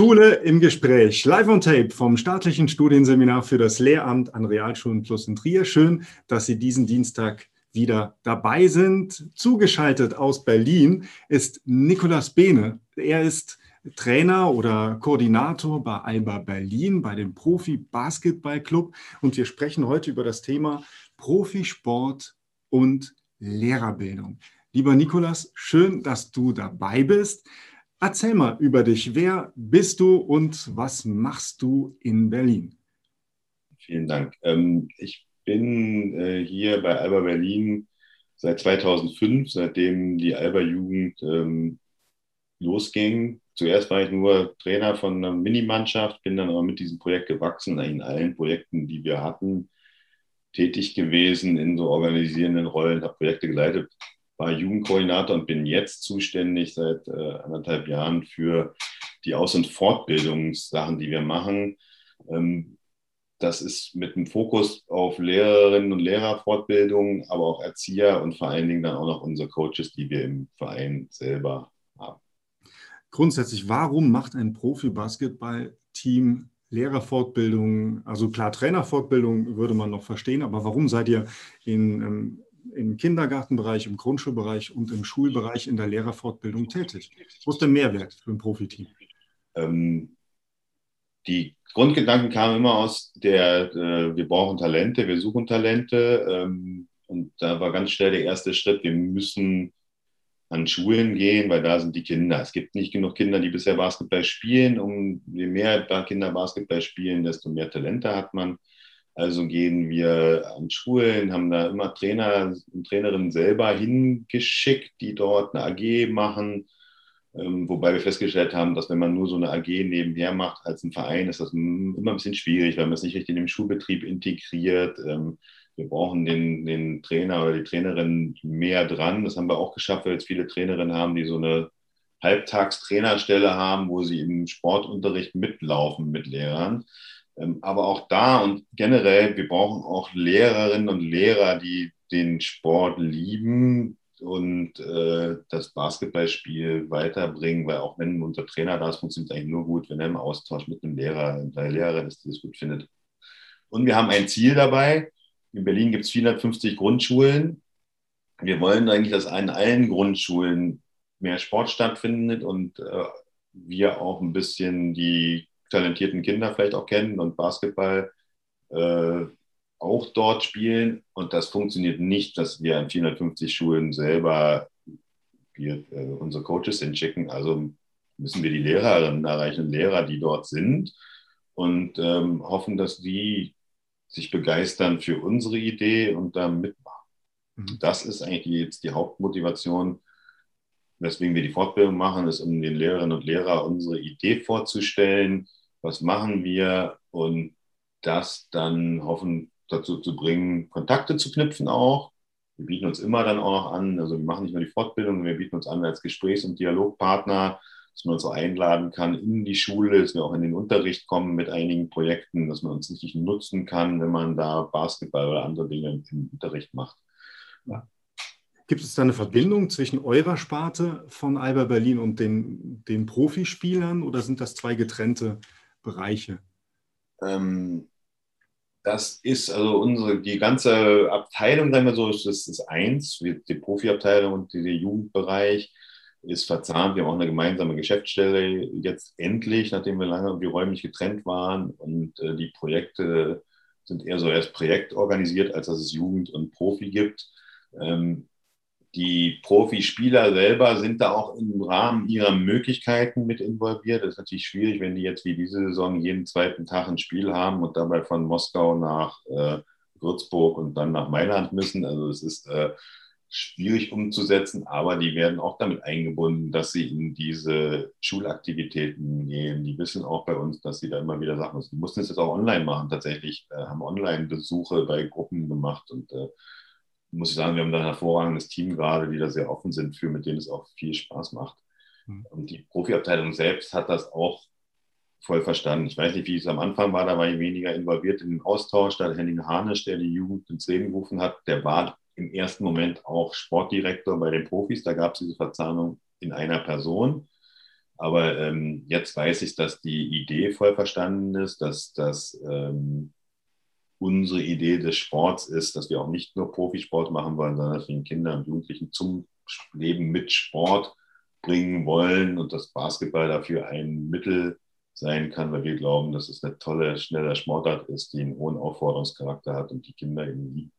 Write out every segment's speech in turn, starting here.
Schule im Gespräch, live on tape vom staatlichen Studienseminar für das Lehramt an Realschulen Plus in Trier. Schön, dass Sie diesen Dienstag wieder dabei sind. Zugeschaltet aus Berlin ist Nikolas Behne. Er ist Trainer oder Koordinator bei Alba Berlin, bei dem Profi Basketball Club. Und wir sprechen heute über das Thema Profisport und Lehrerbildung. Lieber Nikolas, schön, dass du dabei bist. Erzähl mal über dich. Wer bist du und was machst du in Berlin? Vielen Dank. Ähm, ich bin äh, hier bei Alba Berlin seit 2005, seitdem die Alba-Jugend ähm, losging. Zuerst war ich nur Trainer von einer Minimannschaft, bin dann aber mit diesem Projekt gewachsen, in allen Projekten, die wir hatten, tätig gewesen in so organisierenden Rollen, habe Projekte geleitet, war Jugendkoordinator und bin jetzt zuständig seit äh, anderthalb Jahren für die Aus- und Fortbildungssachen, die wir machen. Ähm, das ist mit einem Fokus auf Lehrerinnen und Lehrerfortbildung, aber auch Erzieher und vor allen Dingen dann auch noch unsere Coaches, die wir im Verein selber haben. Grundsätzlich, warum macht ein Profi-Basketball-Team Lehrerfortbildung? Also klar, Trainerfortbildung würde man noch verstehen, aber warum seid ihr in ähm, im Kindergartenbereich, im Grundschulbereich und im Schulbereich in der Lehrerfortbildung tätig. Wo ist der Mehrwert für ein Profiteam? Ähm, die Grundgedanken kamen immer aus der, äh, wir brauchen Talente, wir suchen Talente. Ähm, und da war ganz schnell der erste Schritt, wir müssen an Schulen gehen, weil da sind die Kinder. Es gibt nicht genug Kinder, die bisher Basketball spielen. Um je mehr Kinder Basketball spielen, desto mehr Talente hat man. Also gehen wir an Schulen, haben da immer Trainer und Trainerinnen selber hingeschickt, die dort eine AG machen. Ähm, wobei wir festgestellt haben, dass wenn man nur so eine AG nebenher macht als ein Verein, ist das immer ein bisschen schwierig, weil man es nicht richtig in den Schulbetrieb integriert. Ähm, wir brauchen den, den Trainer oder die Trainerin mehr dran. Das haben wir auch geschafft, weil jetzt viele Trainerinnen haben, die so eine Halbtagstrainerstelle haben, wo sie im Sportunterricht mitlaufen mit Lehrern. Ähm, aber auch da und generell, wir brauchen auch Lehrerinnen und Lehrer, die den Sport lieben und äh, das Basketballspiel weiterbringen, weil auch wenn unser Trainer da ist, funktioniert es eigentlich nur gut, wenn er im Austausch mit einem Lehrer, einer Lehrerin ist, die das gut findet. Und wir haben ein Ziel dabei. In Berlin gibt es 450 Grundschulen. Wir wollen eigentlich, dass an allen Grundschulen mehr Sport stattfindet und äh, wir auch ein bisschen die talentierten Kinder vielleicht auch kennen und Basketball äh, auch dort spielen. Und das funktioniert nicht, dass wir an 450 Schulen selber wir, äh, unsere Coaches hinschicken. Also müssen wir die Lehrerinnen erreichen, Lehrer, die dort sind und ähm, hoffen, dass die sich begeistern für unsere Idee und da mitmachen. Mhm. Das ist eigentlich jetzt die Hauptmotivation, weswegen wir die Fortbildung machen, ist, um den Lehrerinnen und Lehrern unsere Idee vorzustellen, was machen wir und das dann hoffen dazu zu bringen, Kontakte zu knüpfen auch. Wir bieten uns immer dann auch noch an, also wir machen nicht nur die Fortbildung, wir bieten uns an als Gesprächs- und Dialogpartner, dass man uns so einladen kann in die Schule, dass wir auch in den Unterricht kommen mit einigen Projekten, dass man uns richtig nutzen kann, wenn man da Basketball oder andere Dinge im Unterricht macht. Ja. Gibt es da eine Verbindung zwischen eurer Sparte von Alba Berlin und den, den Profispielern oder sind das zwei getrennte Bereiche? Ähm, das ist also unsere, die ganze Abteilung, sagen wir so, das ist eins, die Profiabteilung und der Jugendbereich ist verzahnt. Wir haben auch eine gemeinsame Geschäftsstelle jetzt endlich, nachdem wir lange irgendwie räumlich getrennt waren. Und äh, die Projekte sind eher so als Projekt organisiert, als dass es Jugend und Profi gibt. Ähm, die Profispieler selber sind da auch im Rahmen ihrer Möglichkeiten mit involviert. Das ist natürlich schwierig, wenn die jetzt wie diese Saison jeden zweiten Tag ein Spiel haben und dabei von Moskau nach äh, Würzburg und dann nach Mailand müssen. Also es ist äh, schwierig umzusetzen, aber die werden auch damit eingebunden, dass sie in diese Schulaktivitäten gehen. Die wissen auch bei uns, dass sie da immer wieder Sachen müssen. Die mussten es jetzt auch online machen, tatsächlich, äh, haben Online-Besuche bei Gruppen gemacht und äh, muss ich sagen, wir haben da ein hervorragendes Team gerade, die da sehr offen sind für, mit denen es auch viel Spaß macht. Mhm. Und die Profiabteilung selbst hat das auch voll verstanden. Ich weiß nicht, wie es am Anfang war, da war ich weniger involviert in den Austausch. Da Henning Harnisch, der die Jugend ins Leben gerufen hat, der war im ersten Moment auch Sportdirektor bei den Profis. Da gab es diese Verzahnung in einer Person. Aber ähm, jetzt weiß ich, dass die Idee voll verstanden ist, dass, dass ähm, unsere Idee des Sports ist, dass wir auch nicht nur Profisport machen wollen, sondern dass wir den Kindern und Jugendlichen zum Leben mit Sport bringen wollen und dass Basketball dafür ein Mittel sein kann, weil wir glauben, dass es eine tolle, schnelle Sportart ist, die einen hohen Aufforderungscharakter hat und die Kinder eben lieben.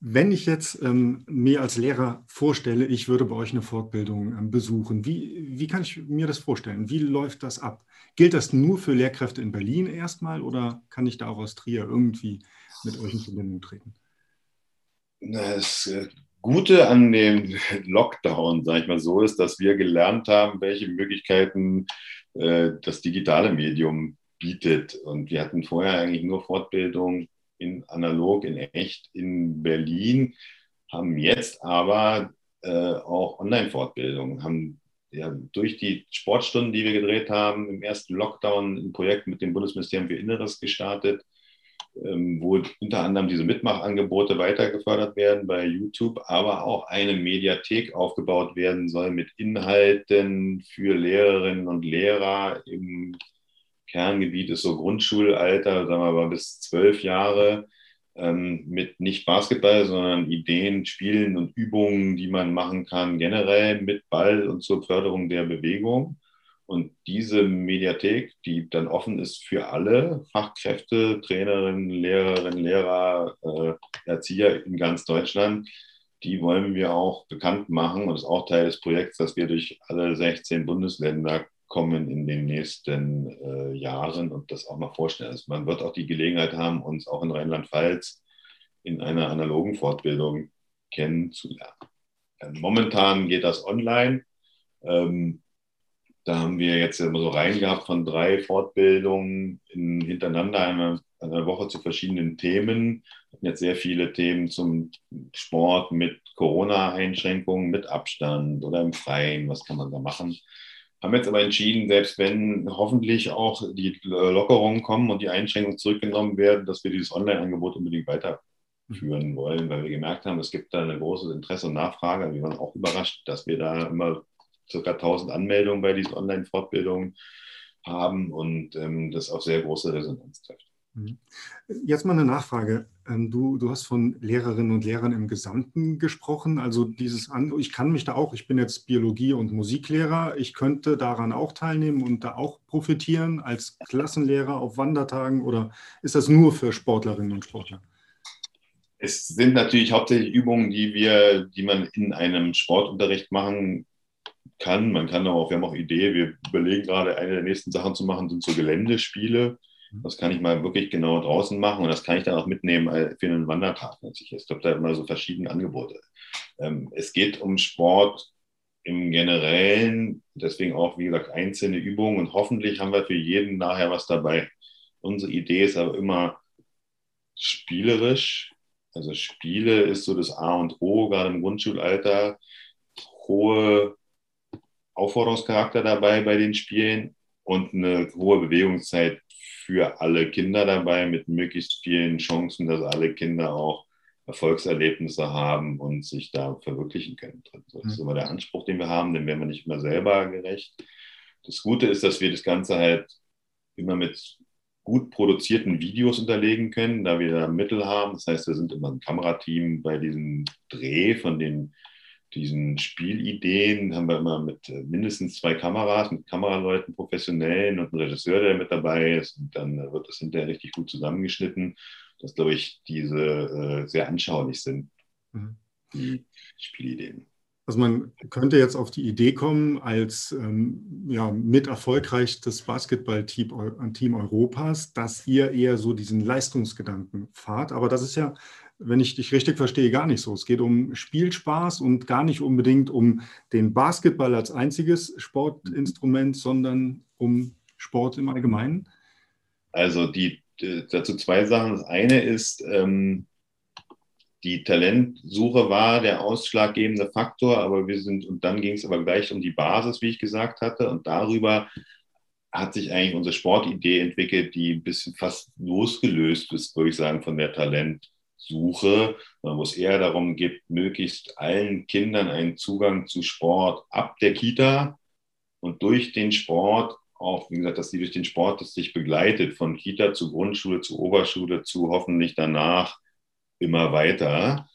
Wenn ich jetzt ähm, mir als Lehrer vorstelle, ich würde bei euch eine Fortbildung ähm, besuchen, wie, wie kann ich mir das vorstellen? Wie läuft das ab? Gilt das nur für Lehrkräfte in Berlin erstmal oder kann ich da auch aus Trier irgendwie mit euch in Verbindung treten? Das äh, Gute an dem Lockdown, sage ich mal so, ist, dass wir gelernt haben, welche Möglichkeiten äh, das digitale Medium bietet. Und wir hatten vorher eigentlich nur Fortbildung in analog, in echt in Berlin, haben jetzt aber äh, auch Online-Fortbildungen, haben ja, durch die Sportstunden, die wir gedreht haben, im ersten Lockdown ein Projekt mit dem Bundesministerium für Inneres gestartet, ähm, wo unter anderem diese Mitmachangebote weitergefördert werden bei YouTube, aber auch eine Mediathek aufgebaut werden soll mit Inhalten für Lehrerinnen und Lehrer im Kerngebiet ist so Grundschulalter, sagen wir mal bis zwölf Jahre, ähm, mit nicht Basketball, sondern Ideen, Spielen und Übungen, die man machen kann, generell mit Ball und zur Förderung der Bewegung. Und diese Mediathek, die dann offen ist für alle Fachkräfte, Trainerinnen, Lehrerinnen, Lehrer, äh, Erzieher in ganz Deutschland, die wollen wir auch bekannt machen und ist auch Teil des Projekts, dass wir durch alle 16 Bundesländer kommen in den nächsten äh, Jahren und das auch mal vorstellen. Also man wird auch die Gelegenheit haben, uns auch in Rheinland-Pfalz in einer analogen Fortbildung kennenzulernen. Ähm, momentan geht das online. Ähm, da haben wir jetzt immer so reingehabt von drei Fortbildungen in, hintereinander, einmal eine Woche zu verschiedenen Themen. Wir hatten jetzt sehr viele Themen zum Sport mit Corona-Einschränkungen, mit Abstand oder im Freien. Was kann man da machen? Haben jetzt aber entschieden, selbst wenn hoffentlich auch die Lockerungen kommen und die Einschränkungen zurückgenommen werden, dass wir dieses Online-Angebot unbedingt weiterführen wollen, weil wir gemerkt haben, es gibt da ein großes Interesse und Nachfrage. Wir waren auch überrascht, dass wir da immer ca. 1000 Anmeldungen bei diesen Online-Fortbildungen haben und ähm, das auf sehr große Resonanz trifft. Mhm. Jetzt mal eine Nachfrage. Ähm, du, du hast von Lehrerinnen und Lehrern im Gesamten gesprochen. Also dieses, ich kann mich da auch, ich bin jetzt Biologie- und Musiklehrer, ich könnte daran auch teilnehmen und da auch profitieren als Klassenlehrer auf Wandertagen oder ist das nur für Sportlerinnen und Sportler? Es sind natürlich hauptsächlich Übungen, die wir, die man in einem Sportunterricht machen kann. Man kann auch, wir haben auch Idee, wir überlegen gerade, eine der nächsten Sachen zu machen, sind so Geländespiele. Das kann ich mal wirklich genau draußen machen und das kann ich dann auch mitnehmen äh, für einen Wandertag. Es gibt da immer so verschiedene Angebote. Ähm, es geht um Sport im Generellen, deswegen auch, wie gesagt, einzelne Übungen und hoffentlich haben wir für jeden nachher was dabei. Unsere Idee ist aber immer spielerisch. Also Spiele ist so das A und O, gerade im Grundschulalter. Hohe Aufforderungscharakter dabei bei den Spielen und eine hohe Bewegungszeit für alle Kinder dabei mit möglichst vielen Chancen, dass alle Kinder auch Erfolgserlebnisse haben und sich da verwirklichen können. Das ist mhm. immer der Anspruch, den wir haben, den werden wir nicht immer selber gerecht. Das Gute ist, dass wir das Ganze halt immer mit gut produzierten Videos unterlegen können, da wir da Mittel haben. Das heißt, wir sind immer ein Kamerateam bei diesem Dreh von den diesen Spielideen haben wir immer mit äh, mindestens zwei Kameras, mit Kameraleuten, Professionellen und einem Regisseur, der mit dabei ist. Und dann äh, wird das hinterher richtig gut zusammengeschnitten, dass, glaube ich, diese äh, sehr anschaulich sind, mhm. die Spielideen. Also man könnte jetzt auf die Idee kommen, als ähm, ja, mit erfolgreichstes Basketballteam Team Europas, dass ihr eher so diesen Leistungsgedanken fahrt. Aber das ist ja wenn ich dich richtig verstehe, gar nicht so. Es geht um Spielspaß und gar nicht unbedingt um den Basketball als einziges Sportinstrument, sondern um Sport im Allgemeinen. Also die, dazu zwei Sachen. Das eine ist, ähm, die Talentsuche war der ausschlaggebende Faktor, aber wir sind, und dann ging es aber gleich um die Basis, wie ich gesagt hatte, und darüber hat sich eigentlich unsere Sportidee entwickelt, die ein bisschen fast losgelöst ist, würde ich sagen, von der Talent. Suche, wo es eher darum geht, möglichst allen Kindern einen Zugang zu Sport ab der Kita und durch den Sport auch, wie gesagt, dass sie durch den Sport das sich begleitet, von Kita zu Grundschule zu Oberschule zu hoffentlich danach immer weiter.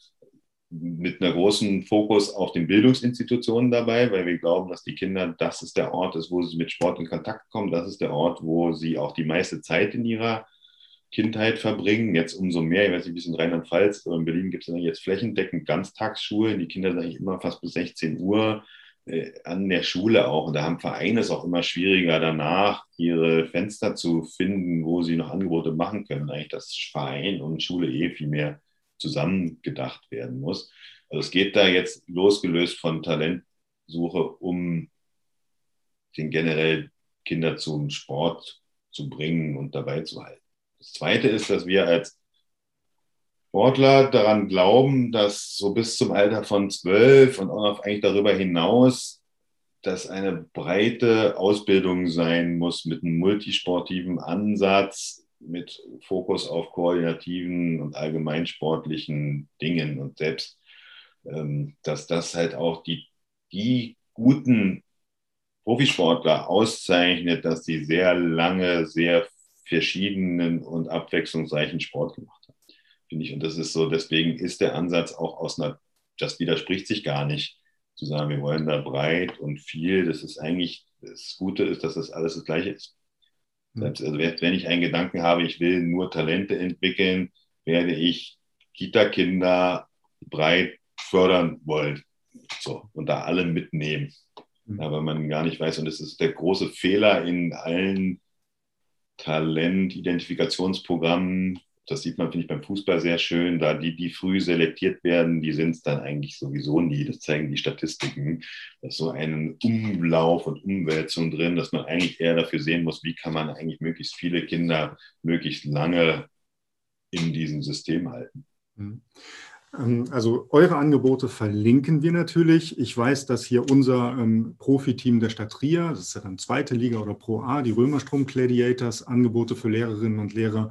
Mit einer großen Fokus auf den Bildungsinstitutionen dabei, weil wir glauben, dass die Kinder, das ist der Ort ist, wo sie mit Sport in Kontakt kommen, das ist der Ort, wo sie auch die meiste Zeit in ihrer Kindheit verbringen. Jetzt umso mehr, ich weiß nicht, wie es in Rheinland-Pfalz oder in Berlin gibt es jetzt flächendeckend Ganztagsschulen. Die Kinder sind eigentlich immer fast bis 16 Uhr äh, an der Schule auch. Und da haben Vereine es auch immer schwieriger danach, ihre Fenster zu finden, wo sie noch Angebote machen können. Eigentlich, dass Verein und Schule eh viel mehr zusammengedacht werden muss. Also es geht da jetzt losgelöst von Talentsuche, um den generell Kinder zum Sport zu bringen und dabei zu halten. Das Zweite ist, dass wir als Sportler daran glauben, dass so bis zum Alter von zwölf und auch noch eigentlich darüber hinaus, dass eine breite Ausbildung sein muss mit einem multisportiven Ansatz, mit Fokus auf koordinativen und allgemeinsportlichen Dingen. Und selbst, ähm, dass das halt auch die, die guten Profisportler auszeichnet, dass sie sehr lange, sehr verschiedenen und abwechslungsreichen Sport gemacht haben, finde ich. Und das ist so, deswegen ist der Ansatz auch aus einer, das widerspricht sich gar nicht, zu sagen, wir wollen da breit und viel. Das ist eigentlich, das Gute ist, dass das alles das Gleiche ist. Hm. Selbst, also wenn ich einen Gedanken habe, ich will nur Talente entwickeln, werde ich Kita-Kinder breit fördern wollen. So, und da alle mitnehmen. Mhm. Aber man gar nicht weiß, und das ist der große Fehler in allen Talentidentifikationsprogramm. Das sieht man, finde ich, beim Fußball sehr schön. Da die, die früh selektiert werden, die sind es dann eigentlich sowieso nie. Das zeigen die Statistiken. Da ist so ein Umlauf und Umwälzung drin, dass man eigentlich eher dafür sehen muss, wie kann man eigentlich möglichst viele Kinder möglichst lange in diesem System halten. Mhm. Ähm, also eure Angebote verlinken wir natürlich. Ich weiß, dass hier unser ähm, Profiteam der Stadt Trier, das ist ja dann zweite Liga oder Pro A, die Römerstrom Gladiators, Angebote für Lehrerinnen und Lehrer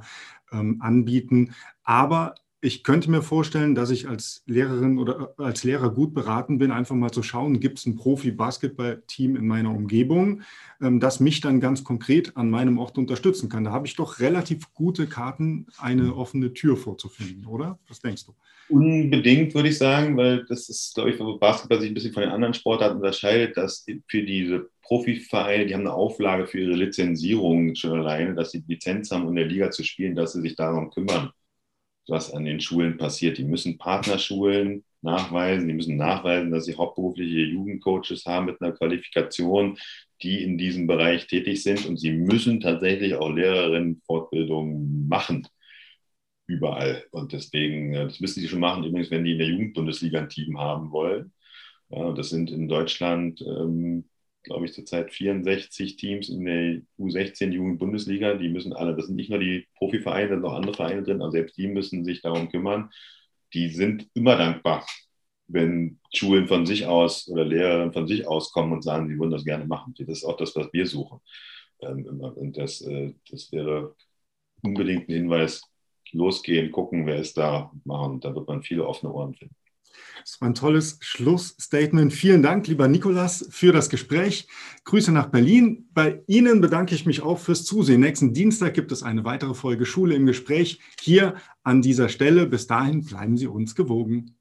ähm, anbieten. Aber ich könnte mir vorstellen, dass ich als Lehrerin oder äh, als Lehrer gut beraten bin, einfach mal zu schauen, gibt es ein Profi-Basketball-Team in meiner Umgebung, ähm, das mich dann ganz konkret an meinem Ort unterstützen kann. Da habe ich doch relativ gute Karten, eine offene Tür vorzufinden, oder? Was denkst du? Unbedingt, würde ich sagen, weil das ist, glaube ich, wo Basketball sich ein bisschen von den anderen Sportarten unterscheidet, dass für diese Profivereine, die haben eine Auflage für ihre Lizenzierung schon alleine, dass sie Lizenz haben, um in der Liga zu spielen, dass sie sich darum kümmern was an den Schulen passiert. Die müssen Partnerschulen nachweisen, die müssen nachweisen, dass sie hauptberufliche Jugendcoaches haben mit einer Qualifikation, die in diesem Bereich tätig sind und sie müssen tatsächlich auch Lehrerinnenfortbildung machen. Überall. Und deswegen, äh, das müssen sie schon machen, übrigens, wenn die in der Jugendbundesliga ein Team haben wollen. Ja, das sind in Deutschland ähm, glaube ich, zurzeit 64 Teams in der U16-Jugend-Bundesliga. Die müssen alle, das sind nicht nur die Profivereine, da sind auch andere Vereine drin, aber selbst die müssen sich darum kümmern. Die sind immer dankbar, wenn Schulen von sich aus oder Lehrer von sich aus kommen und sagen, sie würden das gerne machen. Das ist auch das, was wir suchen. Ähm, und das, äh, das wäre unbedingt ein Hinweis, losgehen, gucken, wer ist da, machen. Da wird man viele offene Ohren finden. Das war ein tolles Schlussstatement. Vielen Dank, lieber Nikolas, für das Gespräch. Grüße nach Berlin. Bei Ihnen bedanke ich mich auch fürs Zusehen. Nächsten Dienstag gibt es eine weitere Folge Schule im Gespräch hier an dieser Stelle. Bis dahin bleiben Sie uns gewogen.